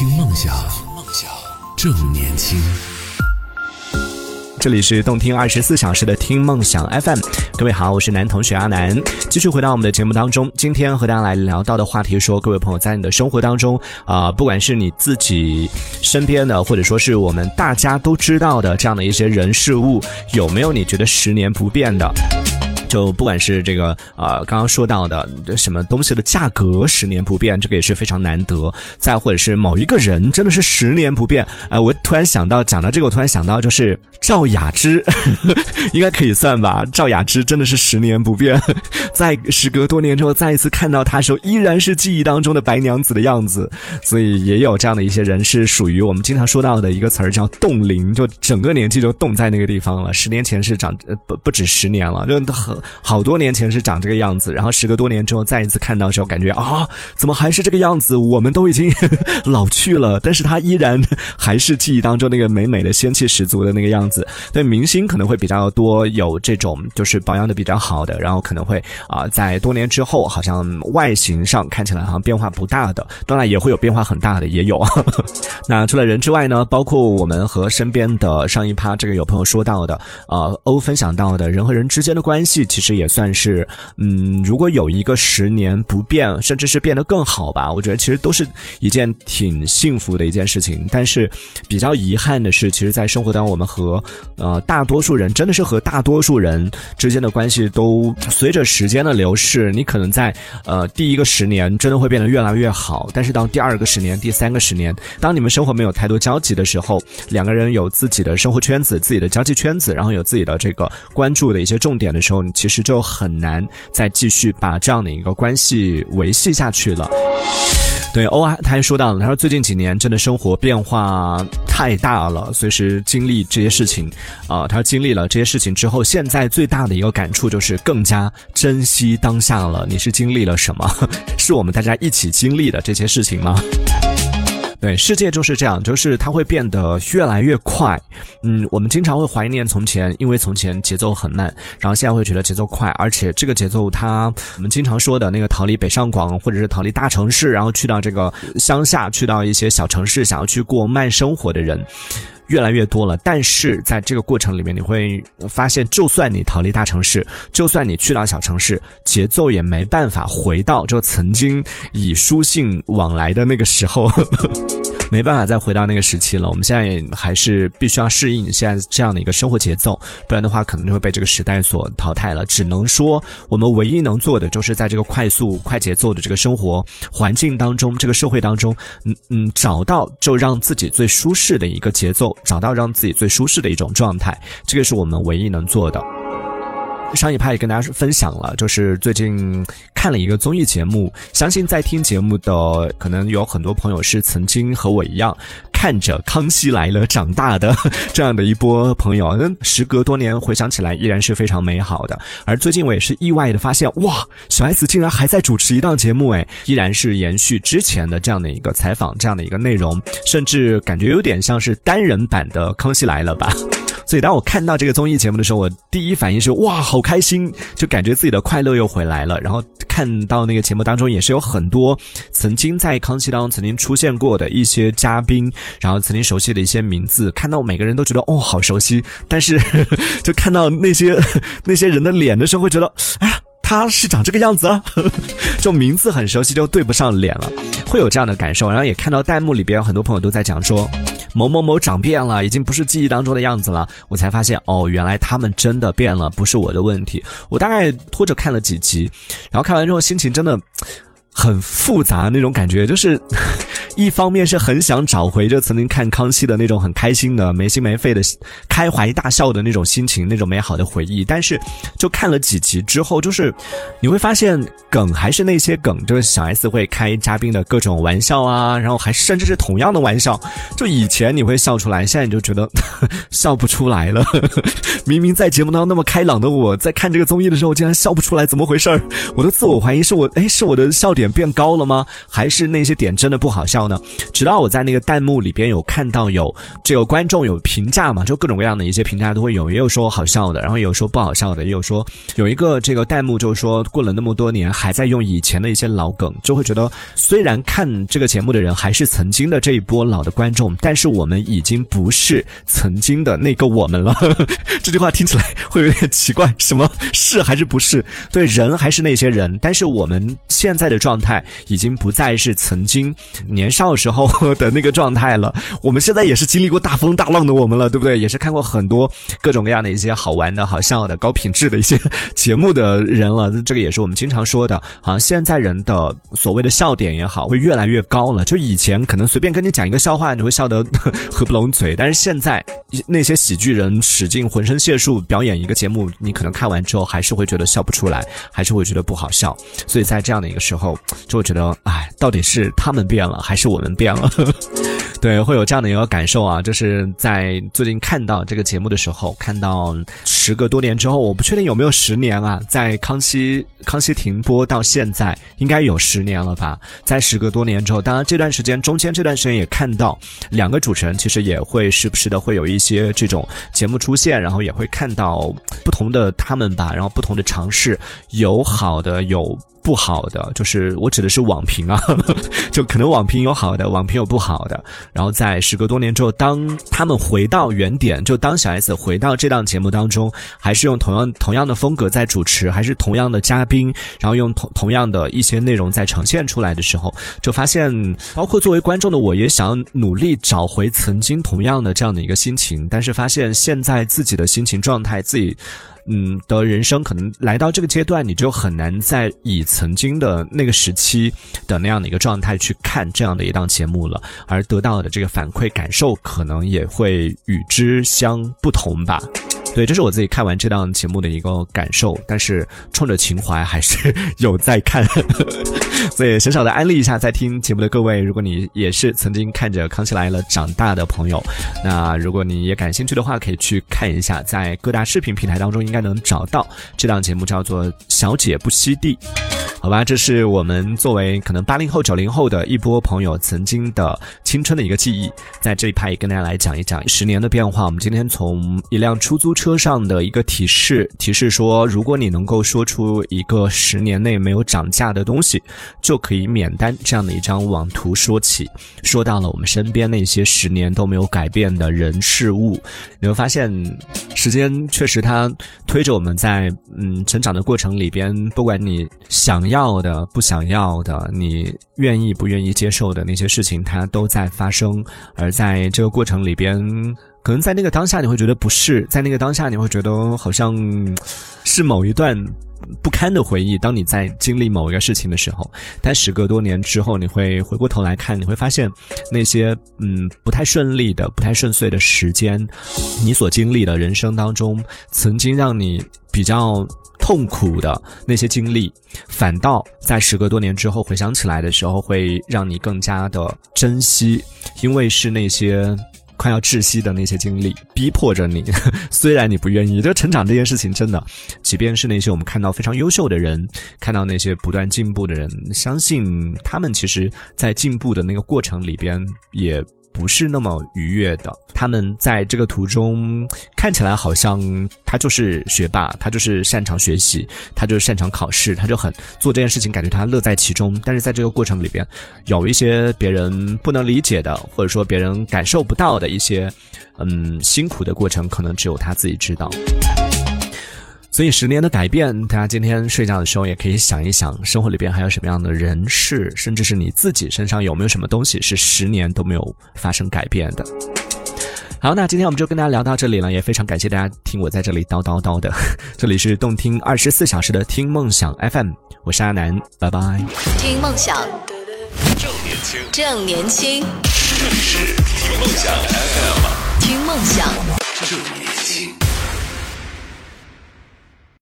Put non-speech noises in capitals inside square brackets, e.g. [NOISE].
听梦想，梦想正年轻。这里是动听二十四小时的听梦想 FM，各位好，我是男同学阿南，继续回到我们的节目当中。今天和大家来聊到的话题说，各位朋友在你的生活当中啊、不管是你自己身边的，或者说是我们大家都知道的这样的一些人事物，有没有你觉得十年不变的？就不管是这个呃刚刚说到的什么东西的价格十年不变，这个也是非常难得；再或者是某一个人真的是十年不变，呃，我突然想到讲到这个，我突然想到就是赵雅芝，[LAUGHS] 应该可以算吧？赵雅芝真的是十年不变，[LAUGHS] 在时隔多年之后再一次看到她的时候，依然是记忆当中的白娘子的样子，所以也有这样的一些人是属于我们经常说到的一个词儿叫冻龄，就整个年纪就冻在那个地方了。十年前是长呃不不止十年了，就很好多年前是长这个样子，然后时隔多年之后再一次看到的时候，感觉啊，怎么还是这个样子？我们都已经 [LAUGHS] 老去了，但是他依然还是记忆当中那个美美的仙气十足的那个样子。对明星可能会比较多有这种就是保养的比较好的，然后可能会啊、在多年之后好像外形上看起来好像变化不大的，当然也会有变化很大的，也有。[LAUGHS] 那除了人之外呢，包括我们和身边的上一趴这个有朋友说到的，呃，欧分享到的人和人之间的关系，其实也算是，嗯，如果有一个十年不变，甚至是变得更好吧，我觉得其实都是一件挺幸福的一件事情。但是比较遗憾的是，其实，在生活当中，我们和呃大多数人，真的是和大多数人之间的关系，都随着时间的流逝，你可能在呃第一个十年真的会变得越来越好，但是到第二个十年、第三个十年，当你们生活没有太多交集的时候，两个人有自己的生活圈子、自己的交际圈子，然后有自己的这个关注的一些重点的时候，你其实就很难再继续把这样的一个关系维系下去了。对，欧啊，他还说到了，他说最近几年真的生活变化太大了，随时经历这些事情，啊、他说经历了这些事情之后，现在最大的一个感触就是更加珍惜当下了。你是经历了什么？[LAUGHS] 是我们大家一起经历的这些事情吗？对，世界就是这样，就是它会变得越来越快。嗯，我们经常会怀念从前，因为从前节奏很慢，然后现在会觉得节奏快，而且这个节奏它，我们经常说的那个逃离北上广，或者是逃离大城市，然后去到这个乡下，去到一些小城市，想要去过慢生活的人。越来越多了，但是在这个过程里面，你会发现，就算你逃离大城市，就算你去到小城市，节奏也没办法回到就曾经以书信往来的 [LAUGHS] 那个时候。没办法再回到那个时期了，我们现在也还是必须要适应现在这样的一个生活节奏，不然的话可能就会被这个时代所淘汰了。只能说，我们唯一能做的就是在这个快速、快节奏的这个生活环境当中，这个社会当中，嗯嗯，找到就让自己最舒适的一个节奏，找到让自己最舒适的一种状态，这个是我们唯一能做的。上一趴也跟大家分享了，就是最近看了一个综艺节目，相信在听节目的可能有很多朋友是曾经和我一样看着《康熙来了》长大的 [LAUGHS] 这样的一波朋友，嗯时隔多年回想起来依然是非常美好的。而最近我也是意外的发现，哇，小 S 竟然还在主持一档节目，哎，依然是延续之前的这样的一个采访这样的一个内容，甚至感觉有点像是单人版的《康熙来了》吧。所以当我看到这个综艺节目的时候，我第一反应是哇，好开心，就感觉自己的快乐又回来了。然后看到那个节目当中也是有很多曾经在康熙当中曾经出现过的一些嘉宾，然后曾经熟悉的一些名字，看到每个人都觉得哦好熟悉，但是 [LAUGHS] 就看到那些那些人的脸的时候，会觉得哎呀。他是长这个样子啊，[LAUGHS] 就名字很熟悉，就对不上脸了，会有这样的感受。然后也看到弹幕里边有很多朋友都在讲说，某某某长变了，已经不是记忆当中的样子了。我才发现哦，原来他们真的变了，不是我的问题。我大概拖着看了几集，然后看完之后心情真的。很复杂那种感觉，就是一方面是很想找回就曾经看康熙的那种很开心的没心没肺的开怀大笑的那种心情，那种美好的回忆。但是就看了几集之后，就是你会发现梗还是那些梗，就是小 S 会开嘉宾的各种玩笑啊，然后还甚至是同样的玩笑，就以前你会笑出来，现在你就觉得 [LAUGHS] 笑不出来了。明明在节目当中那么开朗的我，在看这个综艺的时候竟然笑不出来，怎么回事儿？我的自我怀疑是我哎是我的笑点变高了吗？还是那些点真的不好笑？呢？直到我在那个弹幕里边有看到有这个观众有评价嘛，就各种各样的一些评价都会有，也有说好笑的，然后也有说不好笑的，也有说有一个这个弹幕就是说过了那么多年还在用以前的一些老梗，就会觉得虽然看这个节目的人还是曾经的这一波老的观众，但是我们已经不是曾经的那个我们了。[LAUGHS] 这句话听起来会有点奇怪，什么是还是不是？对，人还是那些人，但是我们现在的状态已经不再是曾经年少时候 [LAUGHS] 的那个状态了。我们现在也是经历过大风大浪的我们了，对不对？也是看过很多各种各样的一些好玩的、好笑的、高品质的一些节目的人了。[LAUGHS] 这个也是我们经常说的，好像现在人的所谓的笑点也好，会越来越高了。就以前可能随便跟你讲一个笑话，你会笑得合不拢嘴，但是现在那些喜剧人使尽浑身解数表演一个节目，你可能看完之后还是会觉得笑不出来，还是会觉得不好笑。所以在这样的一个时候，就会觉得，哎，到底是他们变了，还是是我们变了？[LAUGHS] 对，会有这样的一个感受啊，就是在最近看到这个节目的时候，看到时隔多年之后，我不确定有没有十年啊，在康熙康熙停播到现在，应该有十年了吧？在时隔多年之后，当然这段时间中间这段时间也看到两个主持人，其实也会时不时的会有一些这种节目出现，然后也会看到不同的他们吧，然后不同的尝试，有好的有。不好的就是我指的是网评啊，[LAUGHS] 就可能网评有好的，网评有不好的。然后在时隔多年之后，当他们回到原点，就当小 S 回到这档节目当中，还是用同样同样的风格在主持，还是同样的嘉宾，然后用同同样的一些内容在呈现出来的时候，就发现，包括作为观众的我也想努力找回曾经同样的这样的一个心情，但是发现现在自己的心情状态自己。嗯，的人生可能来到这个阶段，你就很难再以曾经的那个时期的那样的一个状态去看这样的一档节目了，而得到的这个反馈感受可能也会与之相不同吧。对，这是我自己看完这档节目的一个感受，但是冲着情怀还是 [LAUGHS] 有在看，[LAUGHS] 所以小小的安利一下在听节目的各位，如果你也是曾经看着《康熙来了》长大的朋友，那如果你也感兴趣的话，可以去看一下，在各大视频平台当中应该能找到。这档节目，叫做《小姐不吸地》。好吧，这是我们作为可能八零后、九零后的一波朋友曾经的青春的一个记忆，在这一趴也跟大家来讲一讲十年的变化。我们今天从一辆出租车上的一个提示，提示说，如果你能够说出一个十年内没有涨价的东西，就可以免单这样的一张网图说起，说到了我们身边那些十年都没有改变的人事物，你会发现，时间确实它推着我们在嗯成长的过程里边，不管你想。要的不想要的，你愿意不愿意接受的那些事情，它都在发生。而在这个过程里边，可能在那个当下你会觉得不是，在那个当下你会觉得好像是某一段不堪的回忆。当你在经历某一个事情的时候，但时隔多年之后，你会回过头来看，你会发现那些嗯不太顺利的、不太顺遂的时间，你所经历的人生当中，曾经让你比较。痛苦的那些经历，反倒在时隔多年之后回想起来的时候，会让你更加的珍惜，因为是那些快要窒息的那些经历，逼迫着你。[LAUGHS] 虽然你不愿意，就成长这件事情，真的，即便是那些我们看到非常优秀的人，看到那些不断进步的人，相信他们其实，在进步的那个过程里边，也。不是那么愉悦的。他们在这个途中看起来好像他就是学霸，他就是擅长学习，他就是擅长考试，他就很做这件事情，感觉他乐在其中。但是在这个过程里边，有一些别人不能理解的，或者说别人感受不到的一些，嗯，辛苦的过程，可能只有他自己知道。所以十年的改变，大家今天睡觉的时候也可以想一想，生活里边还有什么样的人事，甚至是你自己身上有没有什么东西是十年都没有发生改变的。好，那今天我们就跟大家聊到这里了，也非常感谢大家听我在这里叨叨叨的。这里是动听二十四小时的听梦想 FM，我是阿南，拜拜。听梦想，正年轻，正年轻，这里是听梦想 FM，听梦想，正年轻。